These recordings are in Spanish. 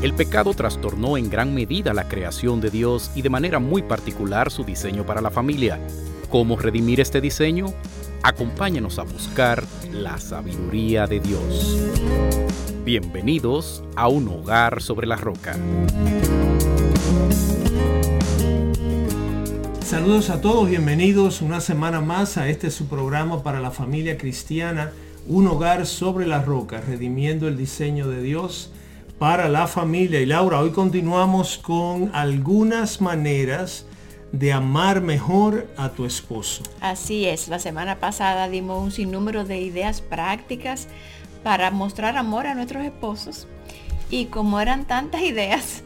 El pecado trastornó en gran medida la creación de Dios y de manera muy particular su diseño para la familia. ¿Cómo redimir este diseño? Acompáñanos a buscar la sabiduría de Dios. Bienvenidos a un hogar sobre la roca. Saludos a todos, bienvenidos una semana más a este su programa para la familia cristiana, un hogar sobre la roca, redimiendo el diseño de Dios para la familia. Y Laura, hoy continuamos con algunas maneras de amar mejor a tu esposo. Así es, la semana pasada dimos un sinnúmero de ideas prácticas para mostrar amor a nuestros esposos. Y como eran tantas ideas,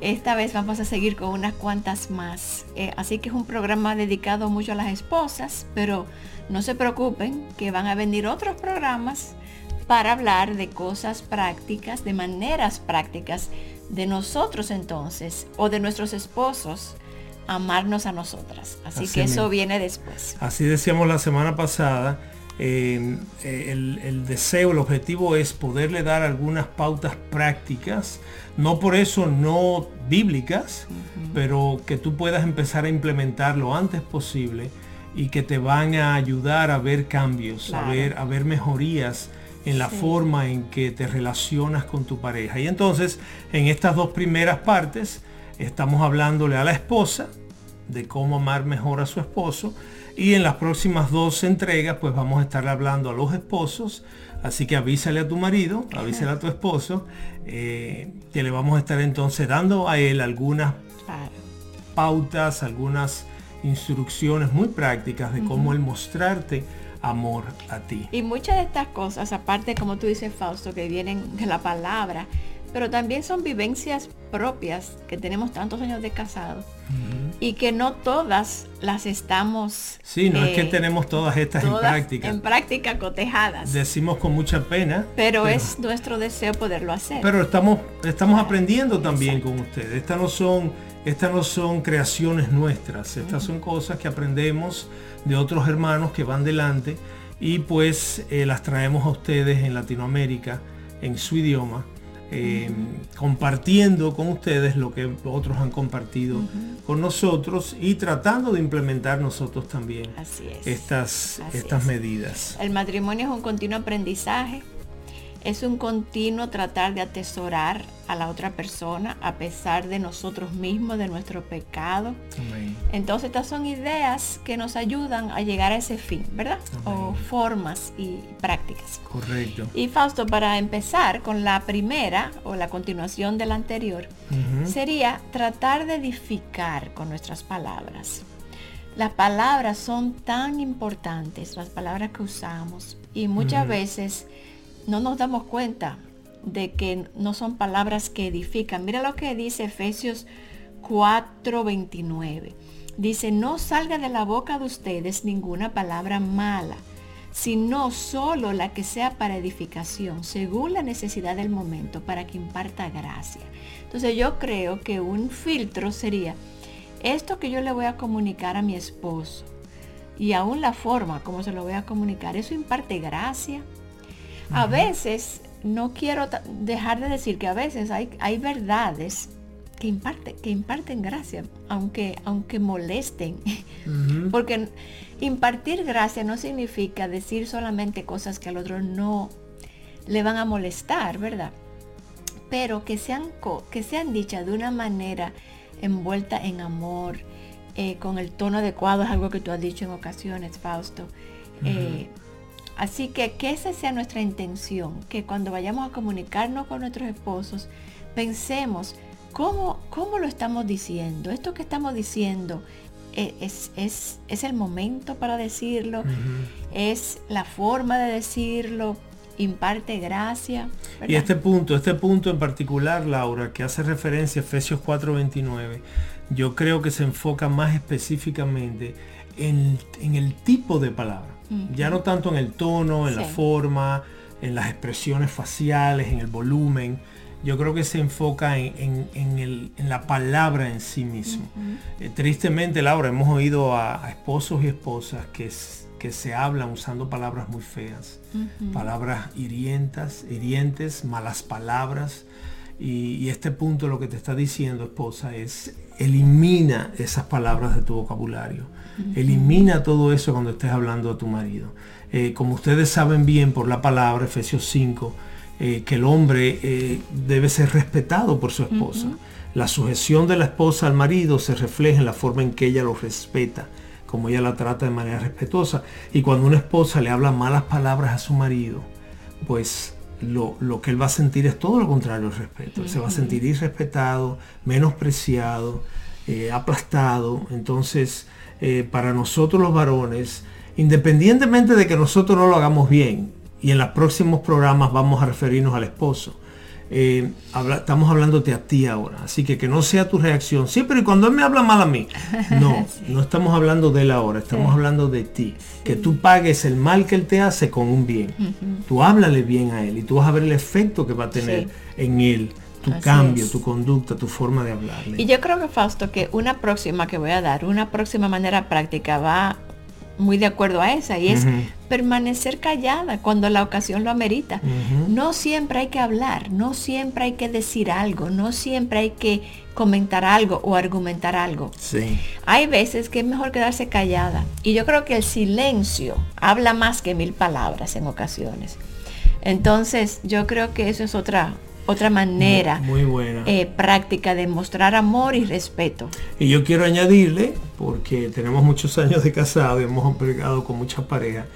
esta vez vamos a seguir con unas cuantas más. Eh, así que es un programa dedicado mucho a las esposas, pero no se preocupen que van a venir otros programas para hablar de cosas prácticas, de maneras prácticas de nosotros entonces o de nuestros esposos amarnos a nosotras. Así, que eso viene después. Así decíamos la semana pasada, eh, el, deseo, el objetivo es poderle dar algunas pautas prácticas, no por eso no bíblicas, pero que tú puedas empezar a implementar lo antes posible y que te van a ayudar a ver cambios, a, ver, a ver mejorías en la forma en que te relacionas con tu pareja. Y entonces, en estas dos primeras partes, estamos hablándole a la esposa de cómo amar mejor a su esposo. Y en las próximas dos entregas, pues vamos a estar hablando a los esposos. Así que avísale a tu marido, avísale a tu esposo, eh, que le vamos a estar entonces dando a él algunas pautas, algunas instrucciones muy prácticas de cómo él mostrarte amor a ti. Y muchas de estas cosas, aparte como tú dices Fausto, que vienen de la palabra, pero también son vivencias propias que tenemos tantos años de casado y que no todas las estamos... Sí, no es que eh, tenemos todas estas en práctica. En práctica cotejadas. Decimos con mucha pena. Pero, es nuestro deseo poderlo hacer. Pero estamos, estamos aprendiendo también con ustedes. Estas no son, estas no son creaciones nuestras, estas son cosas que aprendemos de otros hermanos que van delante y pues eh, las traemos a ustedes en Latinoamérica en su idioma, eh, compartiendo con ustedes lo que otros han compartido con nosotros y tratando de implementar nosotros también estas, estas medidas. El matrimonio es un continuo aprendizaje es un continuo tratar de atesorar a la otra persona a pesar de nosotros mismos, de nuestro pecado. Entonces estas son ideas que nos ayudan a llegar a ese fin, ¿verdad? O formas y prácticas. Correcto. Y Fausto, para empezar con la primera o la continuación de la anterior, sería tratar de edificar con nuestras palabras. Las palabras son tan importantes, las palabras que usamos, y muchas veces no nos damos cuenta de que no son palabras que edifican. Mira lo que dice Efesios 4:29. Dice, no salga de la boca de ustedes ninguna palabra mala, sino solo la que sea para edificación, según la necesidad del momento, para que imparta gracia. Entonces yo creo que un filtro sería esto que yo le voy a comunicar a mi esposo y aún la forma como se lo voy a comunicar, eso imparte gracia, a veces, no quiero dejar de decir que a veces hay, hay verdades que, imparte, que imparten gracia, aunque, aunque molesten. Porque impartir gracia no significa decir solamente cosas que al otro no le van a molestar, ¿verdad? Pero que sean, que sean dichas de una manera envuelta en amor, eh, con el tono adecuado, es algo que tú has dicho en ocasiones, Fausto. Eh, así que que esa sea nuestra intención, que cuando vayamos a comunicarnos con nuestros esposos, pensemos cómo, cómo lo estamos diciendo. Esto que estamos diciendo e, es, es, es el momento para decirlo, es la forma de decirlo, imparte gracia. Y este punto, este punto en particular, Laura, que hace referencia a Efesios 4:29, yo creo que se enfoca más específicamente en, el tipo de palabra. Ya no tanto en el tono, en la forma, en las expresiones faciales, en el volumen. Yo creo que se enfoca en, la palabra en sí mismo. Eh, tristemente, Laura, hemos oído a, esposos y esposas que que se hablan usando palabras muy feas, palabras hirientas, hirientes, malas palabras. Y, este punto lo que te está diciendo, esposa, es elimina esas palabras de tu vocabulario. Elimina todo eso cuando estés hablando a tu marido. Eh, como ustedes saben bien por la palabra, Efesios 5, eh, que el hombre eh, debe ser respetado por su esposa. La sujeción de la esposa al marido se refleja en la forma en que ella lo respeta como ella la trata de manera respetuosa. Y cuando una esposa le habla malas palabras a su marido, pues lo, que él va a sentir es todo lo contrario al respeto. se va a sentir irrespetado, menospreciado, eh, aplastado. Entonces, eh, para nosotros los varones, independientemente de que nosotros no lo hagamos bien, y en los próximos programas vamos a referirnos al esposo, eh, estamos hablándote a ti ahora, así que que no sea tu reacción, siempre y cuando él me habla mal a mí. No, no estamos hablando de él ahora, estamos hablando de ti. Que tú pagues el mal que él te hace con un bien. Tú háblale bien a él y tú vas a ver el efecto que va a tener en él tu cambio, tu conducta, tu forma de hablarle. Y yo creo que Fausto, que una próxima que voy a dar, una próxima manera práctica va muy de acuerdo a esa y es permanecer callada cuando la ocasión lo amerita. No siempre hay que hablar, no siempre hay que decir algo, no siempre hay que comentar algo o argumentar algo. Sí. Hay veces que es mejor quedarse callada y yo creo que el silencio habla más que mil palabras en ocasiones. Entonces yo creo que eso es otra otra manera muy, buena. Eh, práctica de mostrar amor y respeto. Y yo quiero añadirle, porque tenemos muchos años de casado y hemos empleado con muchas parejas,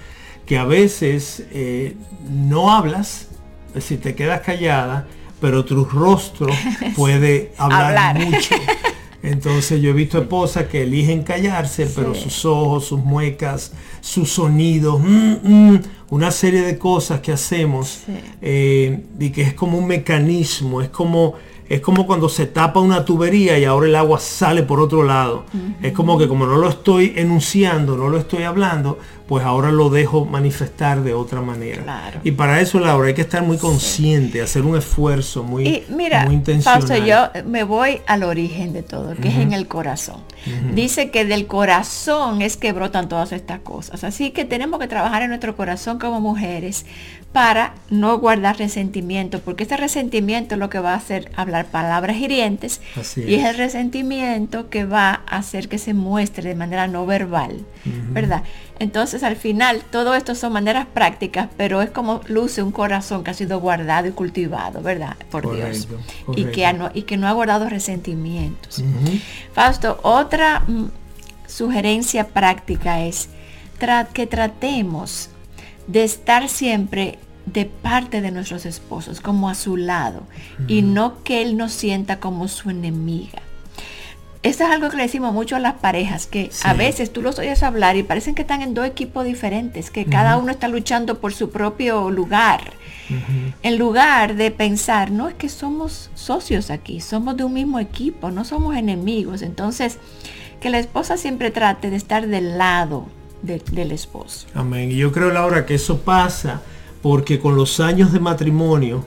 que a veces eh, no hablas, es decir, te quedas callada, pero tu rostro puede hablar, mucho. Entonces yo he visto esposas que eligen callarse, pero sus ojos, sus muecas, sus sonidos, mm, mm, una serie de cosas que hacemos eh, y que es como un mecanismo, es como es como cuando se tapa una tubería y ahora el agua sale por otro lado. Es como que como no lo estoy enunciando, no lo estoy hablando, pues ahora lo dejo manifestar de otra manera. Y para eso, Laura, hay que estar muy consciente, hacer un esfuerzo muy, y mira, muy intencional. yo me voy al origen de todo, que es en el corazón. Dice que del corazón es que brotan todas estas cosas. Así que tenemos que trabajar en nuestro corazón como mujeres para no guardar resentimiento, porque este resentimiento es lo que va a hacer hablar palabras hirientes y es el resentimiento que va a hacer que se muestre de manera no verbal, ¿verdad? Entonces al final todo esto son maneras prácticas, pero es como luce un corazón que ha sido guardado y cultivado, ¿verdad? Por Dios. Y, que no, y que no ha guardado resentimientos. Fausto, otra mm, sugerencia práctica es que tratemos de estar siempre de parte de nuestros esposos, como a su lado, y no que él nos sienta como su enemiga. Esto es algo que le decimos mucho a las parejas, que a veces tú los oyes hablar y parecen que están en dos equipos diferentes, que cada uno está luchando por su propio lugar. En lugar de pensar, no es que somos socios aquí, somos de un mismo equipo, no somos enemigos. Entonces, que la esposa siempre trate de estar del lado del esposo. Amén. Y yo creo, Laura, que eso pasa porque con los años de matrimonio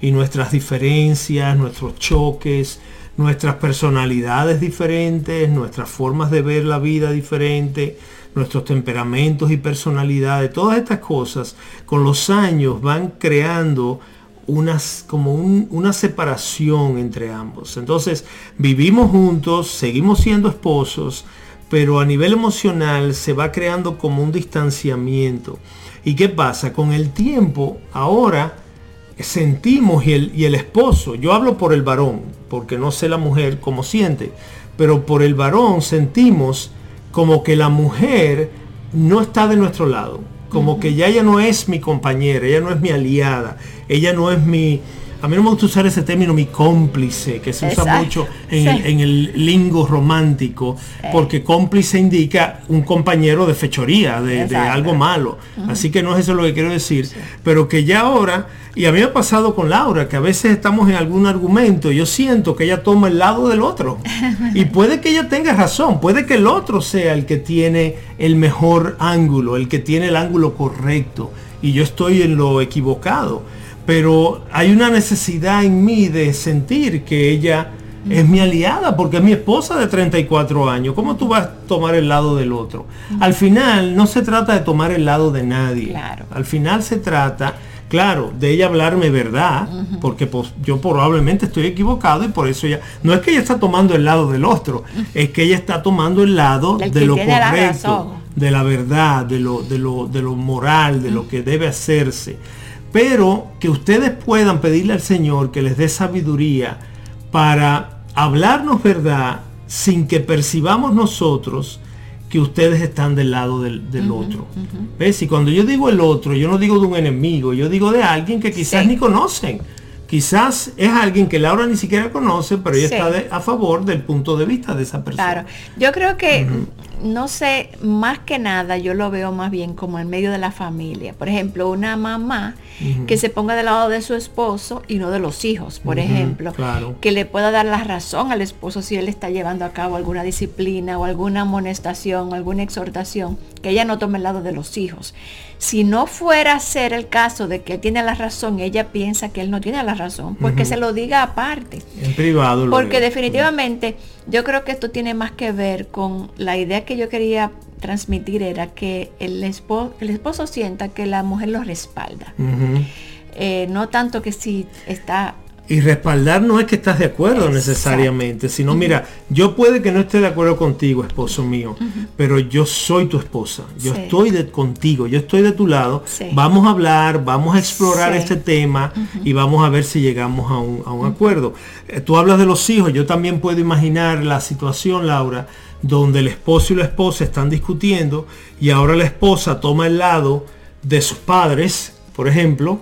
y nuestras diferencias, nuestros choques, nuestras personalidades diferentes, nuestras formas de ver la vida diferentes, nuestros temperamentos y personalidades, todas estas cosas con los años van creando unas, como una separación entre ambos. Entonces vivimos juntos, seguimos siendo esposos, pero a nivel emocional se va creando como un distanciamiento. ¿Y qué pasa? Con el tiempo, ahora sentimos y el, y el esposo, yo hablo por el varón, porque no sé la mujer cómo siente, pero por el varón sentimos como que la mujer no está de nuestro lado, como que ya ella no es mi compañera, ella no es mi aliada, ella no es mi, a mí no me gusta usar ese término, mi cómplice, que se usa mucho en, el, lingo romántico, porque cómplice indica un compañero de fechoría, de, algo malo. Así que no es eso lo que quiero decir, pero que ya ahora, y a mí me ha pasado con Laura, que a veces estamos en algún argumento, yo siento que ella toma el lado del otro. y puede que ella tenga razón, puede que el otro sea el que tiene el mejor ángulo, el que tiene el ángulo correcto, y yo estoy en lo equivocado pero hay una necesidad en mí de sentir que ella es mi aliada porque es mi esposa de 34 años. ¿Cómo tú vas a tomar el lado del otro? Al final no se trata de tomar el lado de nadie. Al final se trata, claro, de ella hablarme verdad, porque pues, yo probablemente estoy equivocado y por eso ella, no es que ella está tomando el lado del otro, es que ella está tomando el lado de lo correcto, de la verdad, de lo, de lo, de lo moral, de lo que debe hacerse pero que ustedes puedan pedirle al Señor que les dé sabiduría para hablarnos verdad sin que percibamos nosotros que ustedes están del lado del, otro. ¿Ves? Y cuando yo digo el otro, yo no digo de un enemigo, yo digo de alguien que quizás ni conocen. Quizás es alguien que Laura ni siquiera conoce, pero ella está a favor del punto de vista de esa persona. Claro, yo creo que no sé, más que nada yo lo veo más bien como en medio de la familia. Por ejemplo, una mamá que se ponga del lado de su esposo y no de los hijos, por ejemplo. Que le pueda dar la razón al esposo si él está llevando a cabo alguna disciplina o alguna amonestación o alguna exhortación, que ella no tome el lado de los hijos. Si no fuera a ser el caso de que él tiene la razón y ella piensa que él no tiene la razón, pues que se lo diga aparte. En privado. Porque definitivamente yo creo que esto tiene más que ver con la idea que yo quería transmitir era que el esposo, el esposo sienta que la mujer lo respalda. Eh, no tanto que si está y respaldar no es que estás de acuerdo necesariamente, sino mira, yo puede que no esté de acuerdo contigo, esposo mío, pero yo soy tu esposa, yo estoy de, contigo, yo estoy de tu lado, vamos a hablar, vamos a explorar este tema y vamos a ver si llegamos a un, acuerdo. Eh, tú hablas de los hijos, yo también puedo imaginar la situación, Laura, donde el esposo y la esposa están discutiendo y ahora la esposa toma el lado de sus padres, por ejemplo,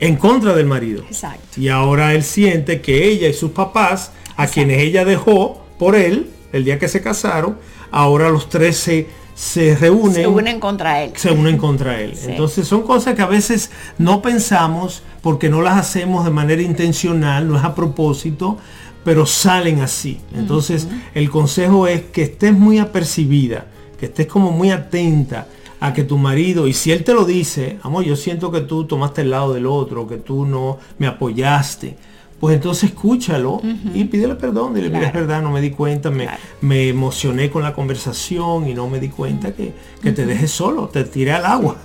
en contra del marido. Exacto. Y ahora él siente que ella y sus papás, a quienes ella dejó por él, el día que se casaron, ahora los tres se, se reúnen. Se unen contra él. Se unen contra él. Entonces son cosas que a veces no pensamos porque no las hacemos de manera intencional, no es a propósito, pero salen así. Entonces el consejo es que estés muy apercibida, que estés como muy atenta a que tu marido, y si él te lo dice, amor, yo siento que tú tomaste el lado del otro, que tú no me apoyaste, pues entonces escúchalo y pídele perdón, dile, mira, es verdad, no me di cuenta, me, me, emocioné con la conversación y no me di cuenta que, te dejes solo, te tiré al agua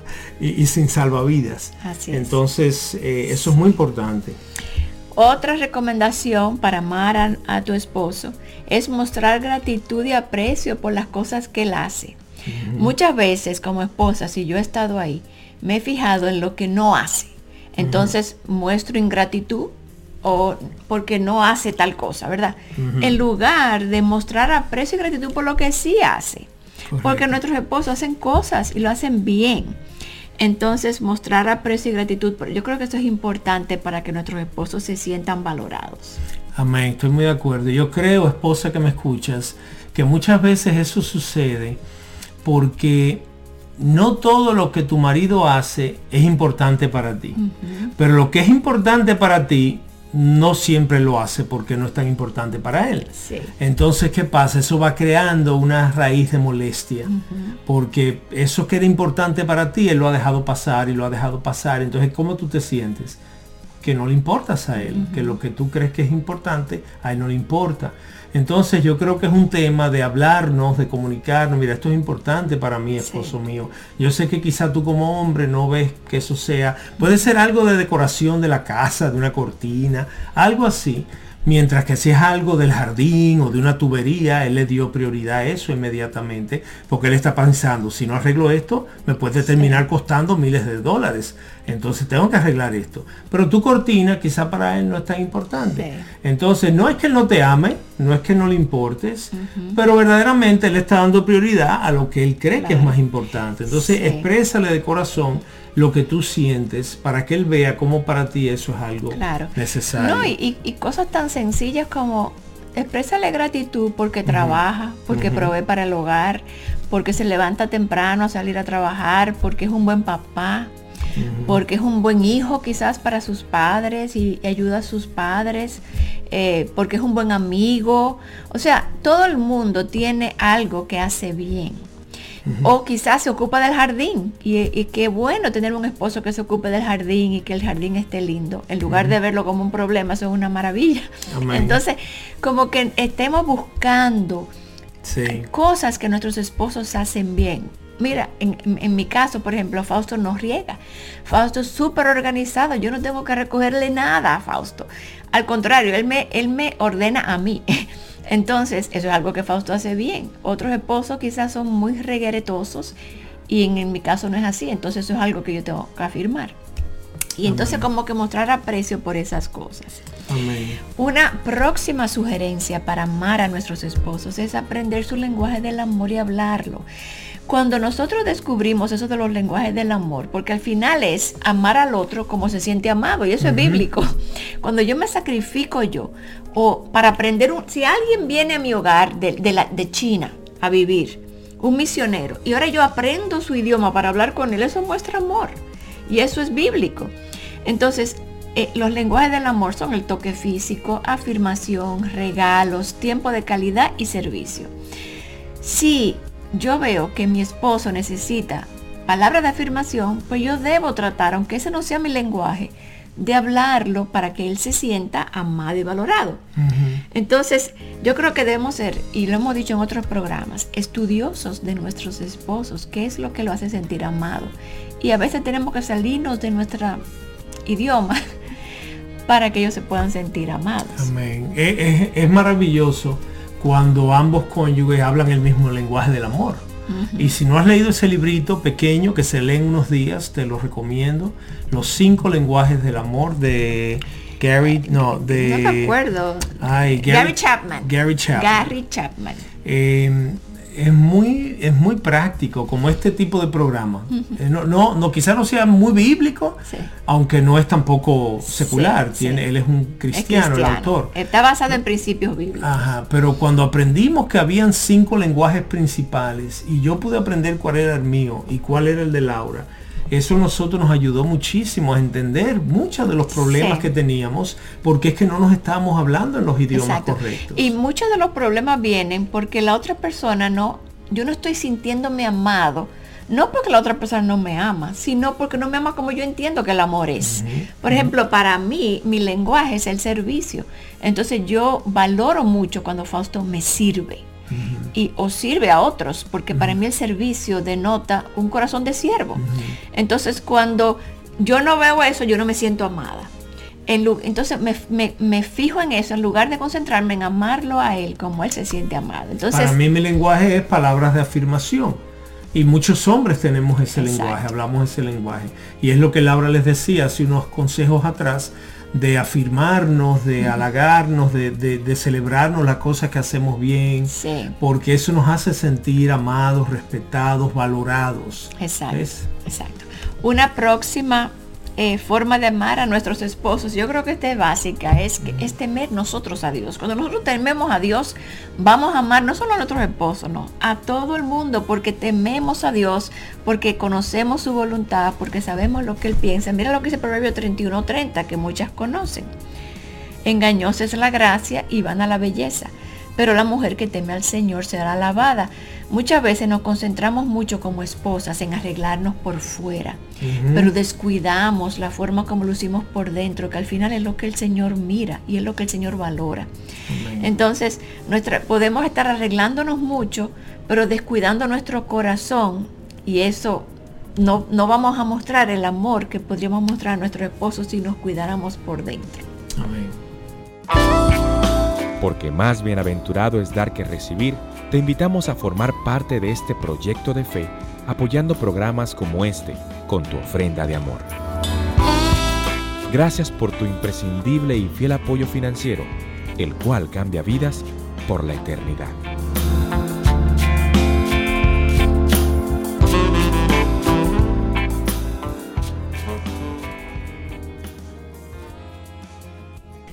y, sin salvavidas. entonces, eh, eso es muy importante. Otra recomendación para amar a, tu esposo es mostrar gratitud y aprecio por las cosas que él hace. Muchas veces como esposa, si yo he estado ahí, me he fijado en lo que no hace. Entonces muestro ingratitud o porque no hace tal cosa, ¿verdad? En lugar de mostrar aprecio y gratitud por lo que sí hace. Porque nuestros esposos hacen cosas y lo hacen bien. Entonces, mostrar aprecio y gratitud, yo creo que esto es importante para que nuestros esposos se sientan valorados. Amén, estoy muy de acuerdo. Yo creo, esposa que me escuchas, que muchas veces eso sucede porque no todo lo que tu marido hace es importante para ti. Pero lo que es importante para ti no siempre lo hace porque no es tan importante para él. Entonces, ¿qué pasa? Eso va creando una raíz de molestia. Porque eso que era importante para ti, él lo ha dejado pasar y lo ha dejado pasar. Entonces, ¿cómo tú te sientes? Que no le importas a él, que lo que tú crees que es importante, a él no le importa. Entonces yo creo que es un tema de hablarnos, de comunicarnos. Mira, esto es importante para mí, esposo mío. Yo sé que quizá tú como hombre no ves que eso sea. Puede ser algo de decoración de la casa, de una cortina, algo así. Mientras que si es algo del jardín o de una tubería, él le dio prioridad a eso inmediatamente, porque él está pensando, si no arreglo esto, me puede terminar costando miles de dólares. Entonces tengo que arreglar esto. Pero tu cortina quizá para él no es tan importante. Entonces no es que él no te ame, no es que no le importes, pero verdaderamente él está dando prioridad a lo que él cree que es más importante. Entonces exprésale de corazón lo que tú sientes para que él vea cómo para ti eso es algo necesario. No, y, cosas tan sencillas como exprésale gratitud porque trabaja, porque provee para el hogar, porque se levanta temprano a salir a trabajar, porque es un buen papá, porque es un buen hijo quizás para sus padres y, ayuda a sus padres, eh, porque es un buen amigo. O sea, todo el mundo tiene algo que hace bien. O quizás se ocupa del jardín. Y, qué bueno tener un esposo que se ocupe del jardín y que el jardín esté lindo. En lugar de verlo como un problema, eso es una maravilla. Entonces, como que estemos buscando cosas que nuestros esposos hacen bien. Mira, en, mi caso, por ejemplo, Fausto no riega. Fausto es súper organizado. Yo no tengo que recogerle nada a Fausto. Al contrario, él me, él me ordena a mí. Entonces, eso es algo que Fausto hace bien. Otros esposos quizás son muy regueretosos y en, mi caso no es así. Entonces, eso es algo que yo tengo que afirmar. Y entonces como que mostrar aprecio por esas cosas. Una próxima sugerencia para amar a nuestros esposos es aprender su lenguaje del amor y hablarlo. Cuando nosotros descubrimos eso de los lenguajes del amor, porque al final es amar al otro como se siente amado, y eso es bíblico. Cuando yo me sacrifico yo, o para aprender, un, si alguien viene a mi hogar de, la, de China a vivir, un misionero, y ahora yo aprendo su idioma para hablar con él, eso muestra amor. Y eso es bíblico. Entonces, eh, los lenguajes del amor son el toque físico, afirmación, regalos, tiempo de calidad y servicio. Si yo veo que mi esposo necesita palabras de afirmación, pues yo debo tratar, aunque ese no sea mi lenguaje, de hablarlo para que él se sienta amado y valorado. Entonces, yo creo que debemos ser, y lo hemos dicho en otros programas, estudiosos de nuestros esposos, qué es lo que lo hace sentir amado. Y a veces tenemos que salirnos de nuestro idioma para que ellos se puedan sentir amados. Amén. es maravilloso cuando ambos cónyuges hablan el mismo lenguaje del amor. Y si no has leído ese librito pequeño que se lee en unos días, te lo recomiendo. Los cinco lenguajes del amor de Gary, no, de... No me acuerdo. Gary, Chapman. Gary Chapman. Gary Chapman. Eh, es muy, es muy práctico como este tipo de programa. Eh, no, no, no, quizá no sea muy bíblico, aunque no es tampoco secular. Tiene, Él es un cristiano, el autor. Está basado en principios bíblicos. Ajá, pero cuando aprendimos que habían cinco lenguajes principales y yo pude aprender cuál era el mío y cuál era el de Laura, eso a nosotros nos ayudó muchísimo a entender muchos de los problemas que teníamos, porque es que no nos estábamos hablando en los idiomas correctos. Y muchos de los problemas vienen porque la otra persona no, yo no estoy sintiéndome amado, no porque la otra persona no me ama, sino porque no me ama como yo entiendo que el amor es. Por ejemplo, para mí, mi lenguaje es el servicio. Entonces yo valoro mucho cuando Fausto me sirve y o sirve a otros, porque para mí el servicio denota un corazón de siervo. Entonces cuando yo no veo eso, yo no me siento amada. entonces me, fijo en eso, en lugar de concentrarme en amarlo a él como él se siente amado. Entonces, para mí mi lenguaje es palabras de afirmación. Y muchos hombres tenemos ese lenguaje, hablamos ese lenguaje. Y es lo que Laura les decía hace unos consejos atrás, de afirmarnos, de halagarnos, de, celebrarnos las cosas que hacemos bien, porque eso nos hace sentir amados, respetados, valorados. Exacto. Exacto. Una próxima eh, forma de amar a nuestros esposos, yo creo que esta es básica, es, que, es temer nosotros a Dios. Cuando nosotros tememos a Dios, vamos a amar no solo a nuestros esposos, no, a todo el mundo, porque tememos a Dios, porque conocemos su voluntad, porque sabemos lo que Él piensa. Mira lo que dice Proverbio 31-30, que muchas conocen. Engañosa es la gracia y van a la belleza pero la mujer que teme al Señor será alabada. Muchas veces nos concentramos mucho como esposas en arreglarnos por fuera, pero descuidamos la forma como lucimos por dentro, que al final es lo que el Señor mira y es lo que el Señor valora. Entonces, nuestra, podemos estar arreglándonos mucho, pero descuidando nuestro corazón y eso no, no vamos a mostrar el amor que podríamos mostrar a nuestro esposo si nos cuidáramos por dentro. Amén. Porque más bienaventurado es dar que recibir, te invitamos a formar parte de este proyecto de fe apoyando programas como este con tu ofrenda de amor. Gracias por tu imprescindible y fiel apoyo financiero, el cual cambia vidas por la eternidad.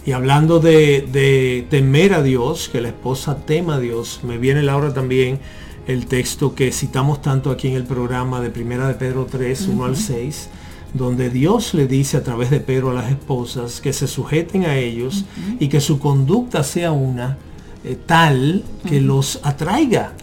Y hablando de, temer a Dios, que la esposa tema a Dios, me viene Laura también el texto que citamos tanto aquí en el programa de Primera de Pedro 3, 1 al 6, donde Dios le dice a través de Pedro a las esposas que se sujeten a ellos y que su conducta sea una eh, tal que los atraiga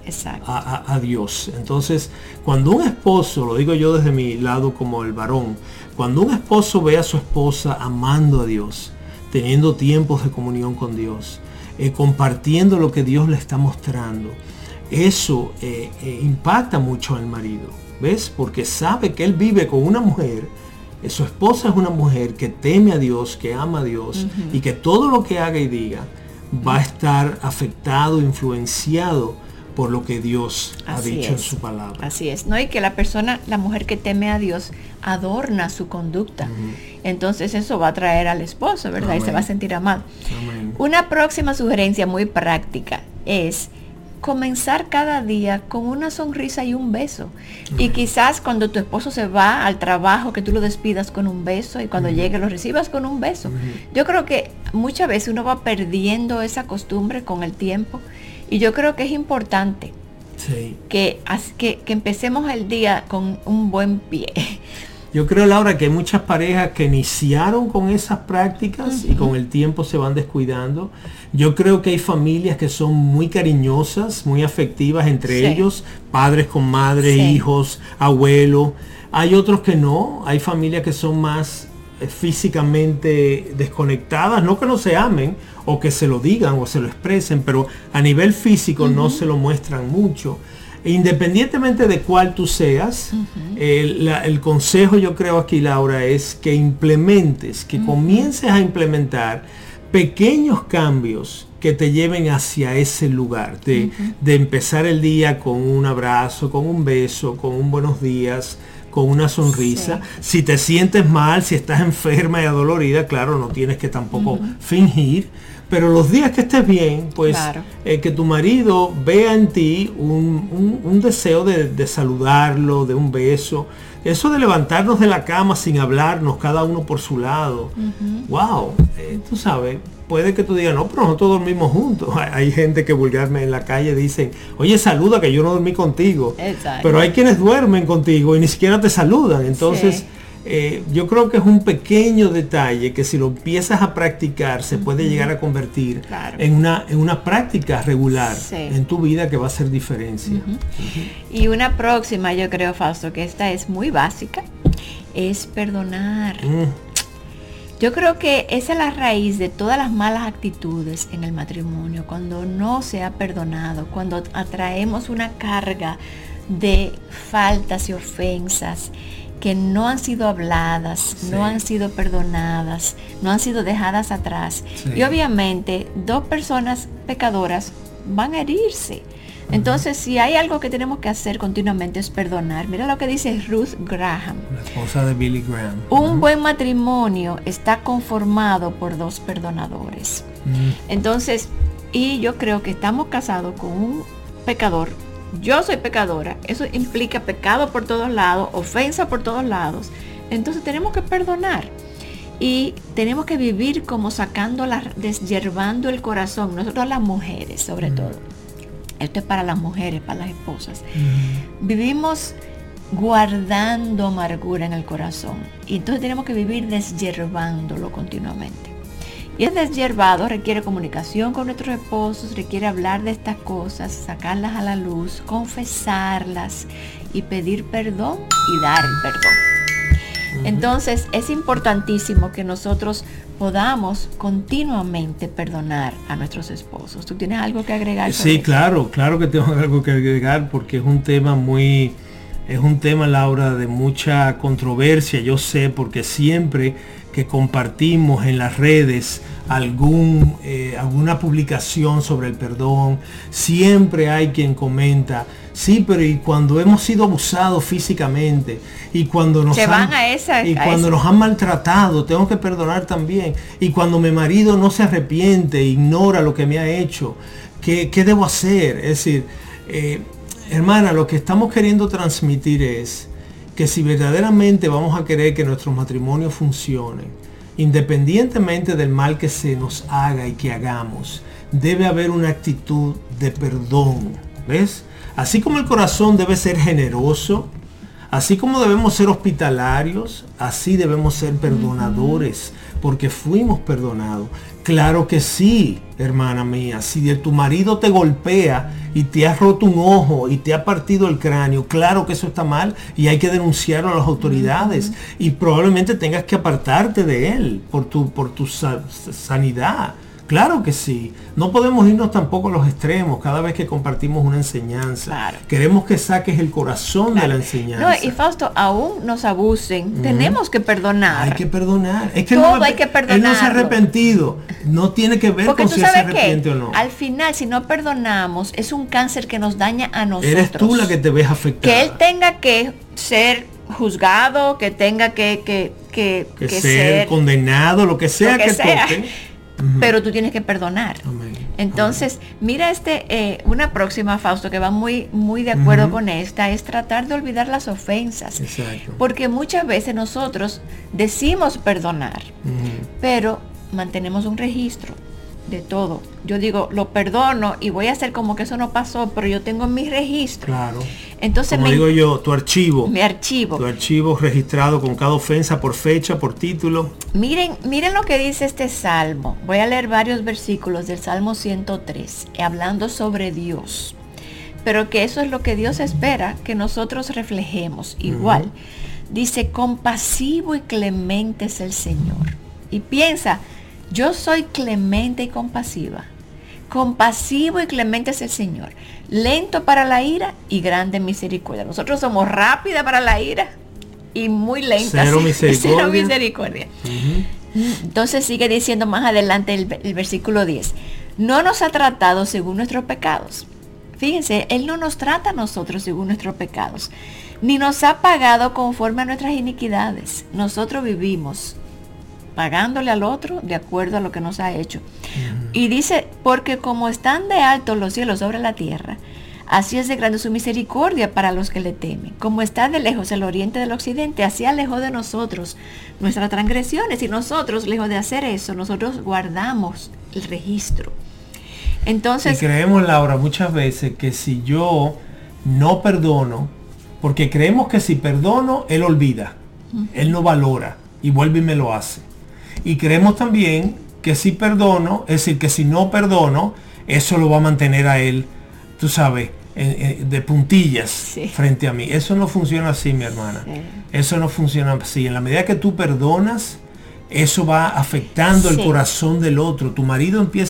a, a, Dios. Entonces, cuando un esposo, lo digo yo desde mi lado como el varón, cuando un esposo ve a su esposa amando a Dios, teniendo tiempos de comunión con Dios, eh, compartiendo lo que Dios le está mostrando. Eso eh, eh, impacta mucho al marido, ¿ves? Porque sabe que él vive con una mujer, su esposa es una mujer que teme a Dios, que ama a Dios y que todo lo que haga y diga va a estar afectado, influenciado por lo que Dios ha dicho en su palabra. Así es, ¿no? Y que la persona, la mujer que teme a Dios, adorna su conducta. Entonces eso va a traer al esposo, ¿verdad? Y se va a sentir amado. Una próxima sugerencia muy práctica es comenzar cada día con una sonrisa y un beso. Y quizás cuando tu esposo se va al trabajo, que tú lo despidas con un beso y cuando llegue lo recibas con un beso. Yo creo que muchas veces uno va perdiendo esa costumbre con el tiempo y yo creo que es importante que, que, que empecemos el día con un buen pie. Yo creo, Laura, que hay muchas parejas que iniciaron con esas prácticas y con el tiempo se van descuidando. Yo creo que hay familias que son muy cariñosas, muy afectivas entre ellos, padres con madres, hijos, abuelos. Hay otros que no, hay familias que son más físicamente desconectadas, no que no se amen o que se lo digan o se lo expresen, pero a nivel físico no se lo muestran mucho. Independientemente de cuál tú seas, el, consejo yo creo aquí, Laura, es que implementes, que comiences a implementar pequeños cambios que te lleven hacia ese lugar, de, empezar el día con un abrazo, con un beso, con un buenos días, con una sonrisa. Si te sientes mal, si estás enferma y adolorida, claro, no tienes que tampoco fingir pero los días que estés bien, pues eh, que tu marido vea en ti un, deseo de, saludarlo, de un beso. Eso de levantarnos de la cama sin hablarnos, cada uno por su lado. Wow, eh, tú sabes, puede que tú digas, no, pero nosotros dormimos juntos. Hay, gente que vulgarme en la calle dicen, oye, saluda que yo no dormí contigo. Pero hay quienes duermen contigo y ni siquiera te saludan. Entonces, eh, yo creo que es un pequeño detalle que si lo empiezas a practicar se puede llegar a convertir en, una, en una práctica regular en tu vida que va a hacer diferencia. Y una próxima, yo creo, Fausto, que esta es muy básica, es perdonar. Yo creo que esa es la raíz de todas las malas actitudes en el matrimonio, cuando no se ha perdonado, cuando atraemos una carga de faltas y ofensas que no han sido habladas, no han sido perdonadas, no han sido dejadas atrás. Y obviamente dos personas pecadoras van a herirse. Entonces, si hay algo que tenemos que hacer continuamente es perdonar. Mira lo que dice Ruth Graham. La esposa de Billy Graham. Un buen matrimonio está conformado por dos perdonadores. Entonces, y yo creo que estamos casados con un pecador yo soy pecadora, eso implica pecado por todos lados, ofensa por todos lados. Entonces tenemos que perdonar y tenemos que vivir como sacando, la, desyervando el corazón, nosotros las mujeres sobre todo. Esto es para las mujeres, para las esposas. Vivimos guardando amargura en el corazón y entonces tenemos que vivir desyervándolo continuamente. Y el deshiervado requiere comunicación con nuestros esposos, requiere hablar de estas cosas, sacarlas a la luz, confesarlas y pedir perdón y dar el perdón. Entonces es importantísimo que nosotros podamos continuamente perdonar a nuestros esposos. ¿Tú tienes algo que agregar? Sí, claro, claro que tengo algo que agregar porque es un tema muy, es un tema, Laura, de mucha controversia, yo sé, porque siempre que compartimos en las redes algún, eh, alguna publicación sobre el perdón, siempre hay quien comenta, sí, pero y cuando hemos sido abusados físicamente y cuando nos, Se han, van a esa- y a cuando esa. nos han maltratado, tengo que perdonar también. Y cuando mi marido no se arrepiente, ignora lo que me ha hecho, ¿qué, qué debo hacer? Es decir, eh, hermana, lo que estamos queriendo transmitir es que si verdaderamente vamos a querer que nuestros matrimonios funcionen, independientemente del mal que se nos haga y que hagamos, debe haber una actitud de perdón. ¿Ves? Así como el corazón debe ser generoso, así como debemos ser hospitalarios, así debemos ser perdonadores, porque fuimos perdonados. Claro que sí, hermana mía, si de tu marido te golpea y te ha roto un ojo y te ha partido el cráneo, claro que eso está mal y hay que denunciarlo a las autoridades y probablemente tengas que apartarte de él por tu, por tu sa- sanidad. Claro que sí. No podemos irnos tampoco a los extremos cada vez que compartimos una enseñanza. Claro. Queremos que saques el corazón de la No, enseñanza. y Fausto, aún nos abusen, tenemos que perdonar. Hay que perdonar. Es que Todo no, hay que Él no se ha arrepentido. No tiene que ver Porque con tú si se arrepiente o no. al final, si no perdonamos, es un cáncer que nos daña a nosotros. Eres tú la que te ves afectada. que él tenga que ser juzgado, que tenga que, que, que, que, que ser, condenado, lo que sea lo que que, sea. toque. Pero tú tienes que perdonar. Amén. Entonces, mira este, eh, una próxima, Fausto, que va muy, muy de acuerdo con esta, es tratar de olvidar las ofensas. Exacto. Porque muchas veces nosotros decimos perdonar, pero mantenemos un registro de todo. Yo digo, lo perdono y voy a hacer como que eso no pasó, pero yo tengo mi registro. Claro. Entonces Como me, digo yo, tu archivo. mi archivo. Tu archivo registrado con cada ofensa por fecha, por título. Miren, miren lo que dice este salmo. Voy a leer varios versículos del Salmo 103, eh, hablando sobre Dios. Pero que eso es lo que Dios espera que nosotros reflejemos. Igual, dice, compasivo y clemente es el Señor. Y piensa, yo soy clemente y compasiva. Compasivo y clemente es el Señor. Lento para la ira y grande misericordia. Nosotros somos rápida para la ira y muy lentas. Cero misericordia. Cero misericordia. Entonces sigue diciendo más adelante el, el versículo 10. No nos ha tratado según nuestros pecados. Fíjense, Él no nos trata a nosotros según nuestros pecados, ni nos ha pagado conforme a nuestras iniquidades. Nosotros vivimos pagándole al otro de acuerdo a lo que nos ha hecho. Y dice, porque como están de alto los cielos sobre la tierra, así es de grande su misericordia para los que le temen. Como está de lejos el oriente del occidente, así alejó de nosotros nuestras transgresiones. Y nosotros, lejos de hacer eso, nosotros guardamos el registro. Y Entonces, creemos, Laura, muchas veces que si yo no perdono, porque creemos que si perdono, Él olvida, Él no valora y vuelve y me lo hace. Y creemos también que si perdono, es decir, que si no perdono, eso lo va a mantener a Él, tú sabes, de puntillas Sí. frente a mí. Eso no funciona así, mi hermana. Sí. Eso no funciona así. En la medida que tú perdonas, eso va afectando el corazón del otro. Tu marido empieza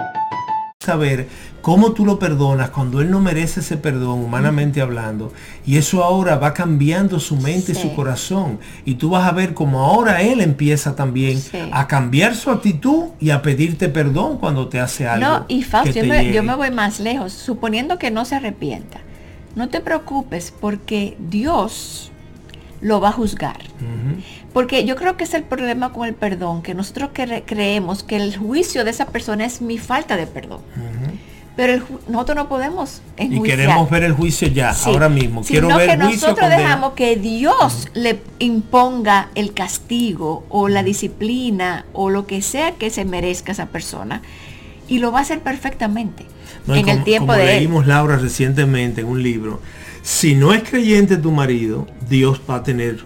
Saber cómo tú lo perdonas cuando él no merece ese perdón, humanamente hablando. Y eso ahora va cambiando su mente y su corazón. Y tú vas a ver cómo ahora él empieza también Sí. a cambiar su actitud y a pedirte perdón cuando te hace algo. no, y Fausto, yo yo me voy más lejos, suponiendo que no se arrepienta. No te preocupes porque Dios lo va a juzgar. Porque yo creo que es el problema con el perdón, que nosotros cre- creemos que el juicio de esa persona es mi falta de perdón. Pero el nosotros no podemos Y enjuiciar. queremos ver el juicio ya, Sí, ahora mismo. Quiero sino ver que el juicio. nosotros dejamos que Dios le imponga el castigo o la disciplina o lo que sea que se merezca esa persona y lo va a hacer perfectamente No, y en el tiempo como de él. leímos Laura recientemente en un libro, si no es creyente tu marido, Dios va a tener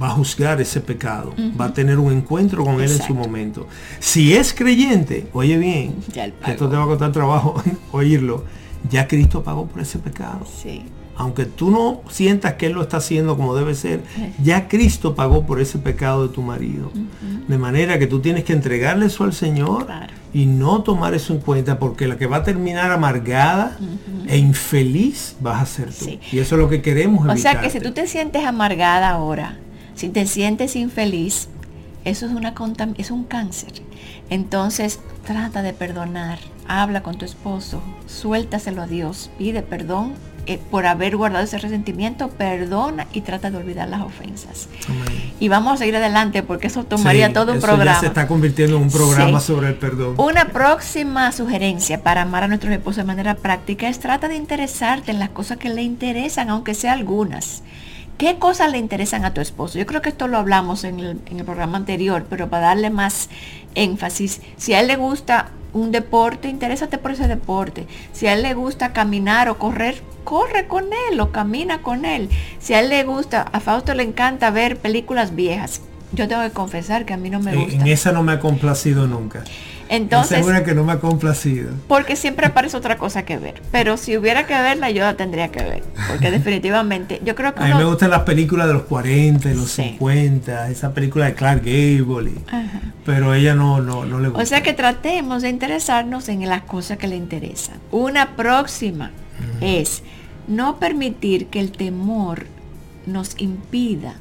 va a juzgar ese pecado, va a tener un encuentro con él en su momento. Si es creyente, oye bien, esto te va a costar trabajo oírlo, ya Cristo pagó por ese pecado. Sí aunque tú no sientas que Él lo está haciendo como debe ser, ya Cristo pagó por ese pecado de tu marido. De manera que tú tienes que entregarle eso al Señor y no tomar eso en cuenta, porque la que va a terminar amargada e infeliz vas a ser tú. Y eso es lo que queremos. O sea que si tú te sientes amargada ahora, si te sientes infeliz, eso es, una es un cáncer. Entonces trata de perdonar, habla con tu esposo, suéltaselo a Dios, pide perdón eh, por haber guardado ese resentimiento, perdona y trata de olvidar las ofensas. Y vamos a seguir adelante porque eso tomaría todo un programa. Ya se está convirtiendo en un programa sobre el perdón. Una próxima sugerencia para amar a nuestros esposos de manera práctica es trata de interesarte en las cosas que le interesan, aunque sea algunas. ¿Qué cosas le interesan a tu esposo? Yo creo que esto lo hablamos en el, en el programa anterior, pero para darle más énfasis, si a él le gusta un deporte, interésate por ese deporte. Si a él le gusta caminar o correr, corre con él o camina con él. Si a él le gusta, a Fausto le encanta ver películas viejas. Yo tengo que confesar que a mí no me gusta. En esa no me ha complacido nunca. Entonces, segura que no me ha complacido. Porque siempre aparece otra cosa que ver. Pero si hubiera que verla, yo la tendría que ver. Porque definitivamente, yo creo que... A mí me gustan las películas de los 40, de los 50, esa película de Clark Gable. pero ella no, no, no le gusta. O sea que tratemos de interesarnos en las cosas que le interesan. Una próxima es no permitir que el temor nos impida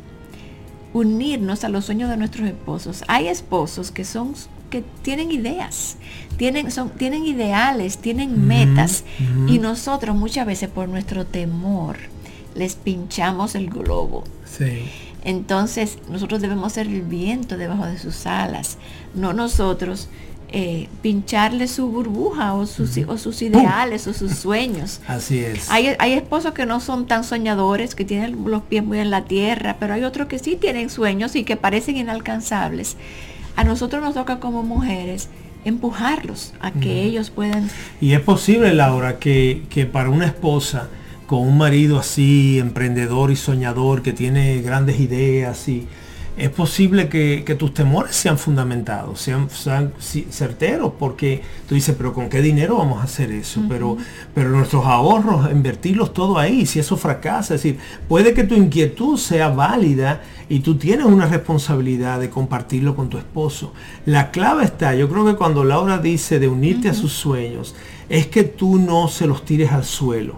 unirnos a los sueños de nuestros esposos. Hay esposos que son que tienen ideas, tienen, son, tienen ideales, tienen metas y nosotros muchas veces por nuestro temor les pinchamos el globo. Entonces nosotros debemos ser el viento debajo de sus alas, no nosotros eh, pincharle su burbuja o sus, o sus ideales o sus sueños. Así es. Hay, hay, esposos que no son tan soñadores, que tienen los pies muy en la tierra, pero hay otros que sí tienen sueños y que parecen inalcanzables a nosotros nos toca como mujeres empujarlos a que ellos puedan... Y es posible, Laura, que, que para una esposa con un marido así, emprendedor y soñador, que tiene grandes ideas y es posible que, tus temores sean fundamentados, sean, certeros, porque tú dices, pero ¿con qué dinero vamos a hacer eso? pero, pero nuestros ahorros, invertirlos todo ahí, si eso fracasa, es decir, puede que tu inquietud sea válida y tú tienes una responsabilidad de compartirlo con tu esposo. La clave está, yo creo que cuando Laura dice de unirte a sus sueños, es que tú no se los tires al suelo.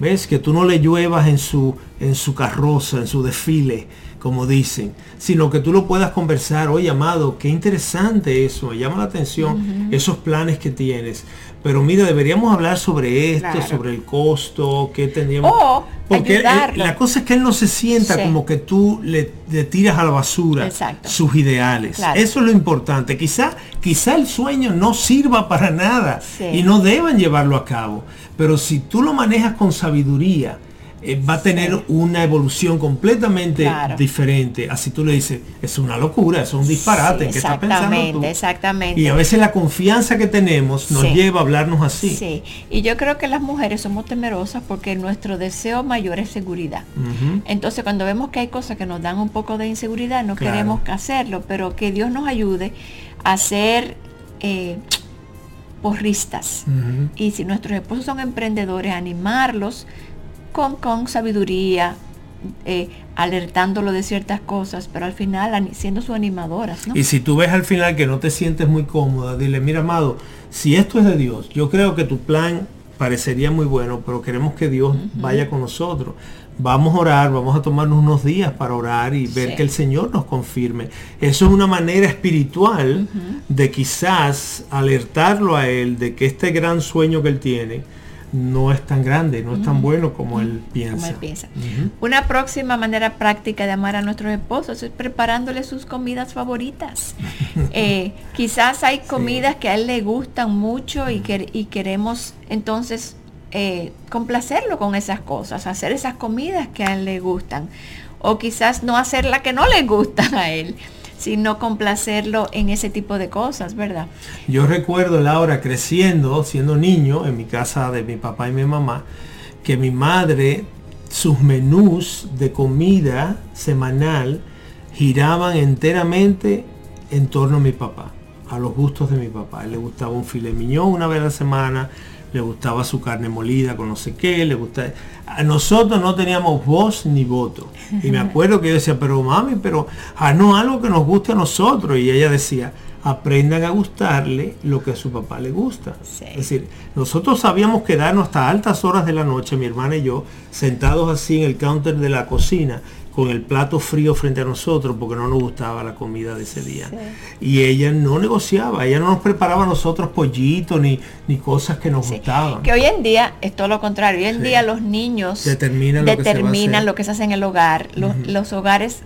¿Ves? Que tú no le lluevas en su, en su carroza, en su desfile como dicen, sino que tú lo puedas conversar, oye amado, qué interesante eso, me llama la atención esos planes que tienes. Pero mira, deberíamos hablar sobre esto, sobre el costo, qué tendríamos... Porque la cosa es que él no se sienta como que tú le, tiras a la basura sus ideales. Eso es lo importante. Quizá, quizá el sueño no sirva para nada y no deban llevarlo a cabo. Pero si tú lo manejas con sabiduría, eh, va a tener una evolución completamente diferente. Así tú le dices, es una locura, es un disparate, ¿qué estás pensando tú? Exactamente. Y a veces la confianza que tenemos nos lleva a hablarnos así. Sí, y yo creo que las mujeres somos temerosas porque nuestro deseo mayor es seguridad. Entonces cuando vemos que hay cosas que nos dan un poco de inseguridad, no queremos hacerlo, pero que Dios nos ayude a ser... Eh, porristas. Y si nuestros esposos son emprendedores, animarlos con, sabiduría, eh, alertándolo de ciertas cosas, pero al final siendo su animadoras. Y si tú ves al final que no te sientes muy cómoda, dile, mira, amado, si esto es de Dios, yo creo que tu plan parecería muy bueno, pero queremos que Dios vaya con nosotros. Vamos a orar, vamos a tomarnos unos días para orar y ver que el Señor nos confirme. Eso es una manera espiritual de quizás alertarlo a Él de que este gran sueño que Él tiene, no es tan grande, no es tan bueno como él piensa. Una próxima manera práctica de amar a nuestros esposos es preparándole sus comidas favoritas. Eh, quizás hay comidas que a él le gustan mucho y, que, y queremos entonces eh, complacerlo con esas cosas, hacer esas comidas que a él le gustan. O quizás no hacer la que no le gustan a él sino complacerlo en ese tipo de cosas, ¿verdad? Yo recuerdo, Laura, creciendo, siendo niño, en mi casa de mi papá y mi mamá, que mi madre, sus menús de comida semanal, giraban enteramente en torno a mi papá, a los gustos de mi papá. le gustaba un filet miñón una vez a la semana, le gustaba su carne molida con no sé qué, le gustaba... A nosotros no teníamos voz ni voto. Y me acuerdo que yo decía, pero mami, pero ah, no algo que nos guste a nosotros. Y ella decía, aprendan a gustarle lo que a su papá le gusta. Es decir, nosotros sabíamos quedarnos hasta altas horas de la noche, mi hermana y yo, sentados así en el counter de la cocina, con el plato frío frente a nosotros porque no nos gustaba la comida de ese día. Y ella no negociaba, ella no nos preparaba a nosotros pollitos ni, ni cosas que nos gustaban. Que hoy en día es todo lo contrario. Hoy en día los niños determinan, lo, que se hace en el hogar. Los, hogares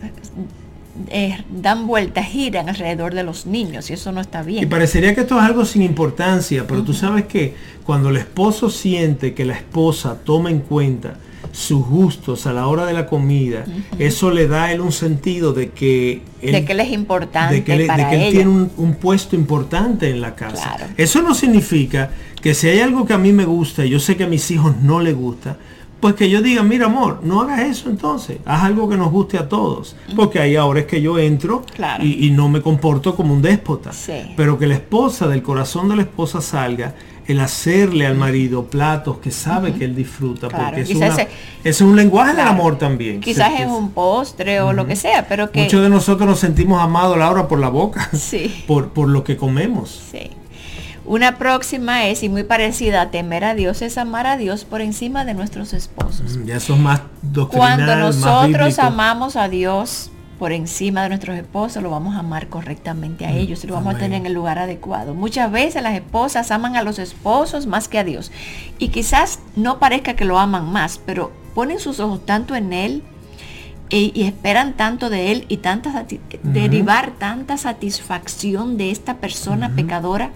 eh, dan vueltas, giran alrededor de los niños y eso no está bien. Y parecería que esto es algo sin importancia, pero tú sabes que cuando el esposo siente que la esposa toma en cuenta sus gustos a la hora de la comida, eso le da a él un sentido de que él, de que él es importante, de que, él tiene un, puesto importante en la casa. Eso no significa que si hay algo que a mí me gusta y yo sé que a mis hijos no les gusta, pues que yo diga, mira amor, no hagas eso entonces, haz algo que nos guste a todos, porque ahí ahora es que yo entro y, no me comporto como un déspota, pero que la esposa, del corazón de la esposa salga el hacerle al marido platos que sabe que él disfruta, porque es, un lenguaje del amor también. Quizás es un postre o lo que sea, pero que... Muchos de nosotros nos sentimos amados, Laura, por la boca, sí. por, por lo que comemos. Sí. Una próxima es, y muy parecida temer a Dios, es amar a Dios por encima de nuestros esposos. Ya son más Cuando nosotros amamos a Dios, por encima de nuestros esposos, lo vamos a amar correctamente a mm, ellos y lo vamos a tener en el lugar adecuado. Muchas veces las esposas aman a los esposos más que a Dios. Y quizás no parezca que lo aman más, pero ponen sus ojos tanto en Él y, esperan tanto de Él y tanta, derivar tanta satisfacción de esta persona pecadora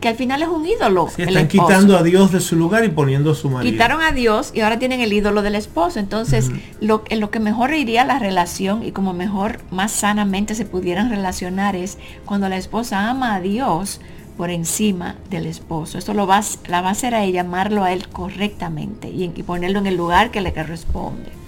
que al final es un ídolo. están quitando a Dios de su lugar y poniendo a su marido. Quitaron a Dios y ahora tienen el ídolo del esposo. Entonces, lo, en lo que mejor iría la relación y como mejor, más sanamente se pudieran relacionar es cuando la esposa ama a Dios por encima del esposo. Esto lo va, la va a hacer a ella amarlo a él correctamente y, y ponerlo en el lugar que le corresponde.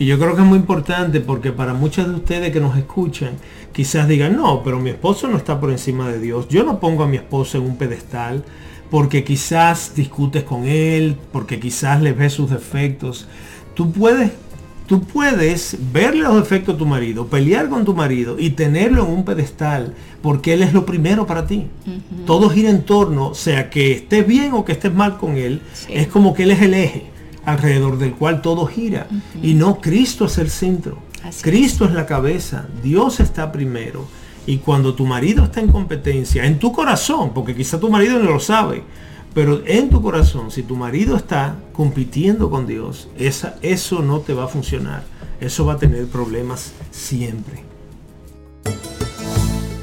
Y yo creo que es muy importante porque para muchos de ustedes que nos escuchan, quizás digan, no, pero mi esposo no está por encima de Dios. Yo no pongo a mi esposo en un pedestal porque quizás discutes con él, porque quizás le ves sus defectos. Tú puedes, tú puedes verle los defectos a tu marido, pelear con tu marido y tenerlo en un pedestal porque él es lo primero para ti. Todo gira en torno, sea que estés bien o que estés mal con él, es como que él es el eje alrededor del cual todo gira. Y no, Cristo es el centro. Cristo es. la cabeza. Dios está primero. Y cuando tu marido está en competencia, en tu corazón, porque quizá tu marido no lo sabe, pero en tu corazón, si tu marido está compitiendo con Dios, esa, eso no te va a funcionar. Eso va a tener problemas siempre.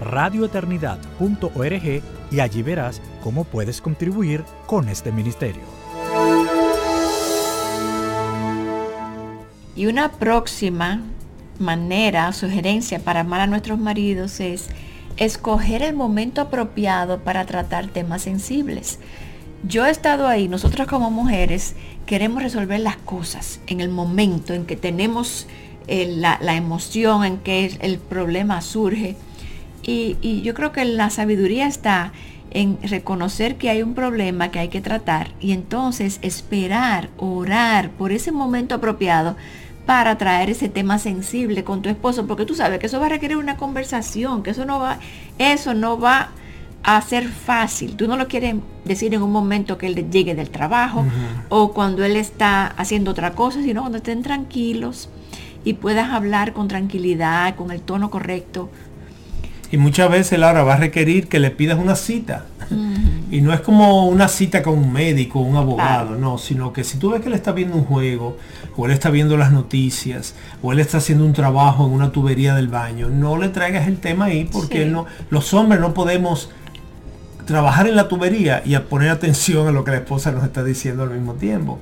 radioeternidad.org y allí verás cómo puedes contribuir con este ministerio. Y una próxima manera sugerencia para amar a nuestros maridos es escoger el momento apropiado para tratar temas sensibles. Yo he estado ahí, nosotros como mujeres queremos resolver las cosas en el momento en que tenemos eh, la, emoción, en que el problema surge y, yo creo que la sabiduría está en reconocer que hay un problema que hay que tratar y entonces esperar, orar por ese momento apropiado para traer ese tema sensible con tu esposo, porque tú sabes que eso va a requerir una conversación, que eso no va, eso no va a ser fácil. Tú no lo quieres decir en un momento que él llegue del trabajo o cuando él está haciendo otra cosa, sino cuando estén tranquilos y puedas hablar con tranquilidad, con el tono correcto Y muchas veces Laura va a requerir que le pidas una cita. Y no es como una cita con un médico, un abogado, no, sino que si tú ves que él está viendo un juego, o él está viendo las noticias, o él está haciendo un trabajo en una tubería del baño, no le traigas el tema ahí porque no, los hombres no podemos trabajar en la tubería y a poner atención a lo que la esposa nos está diciendo al mismo tiempo.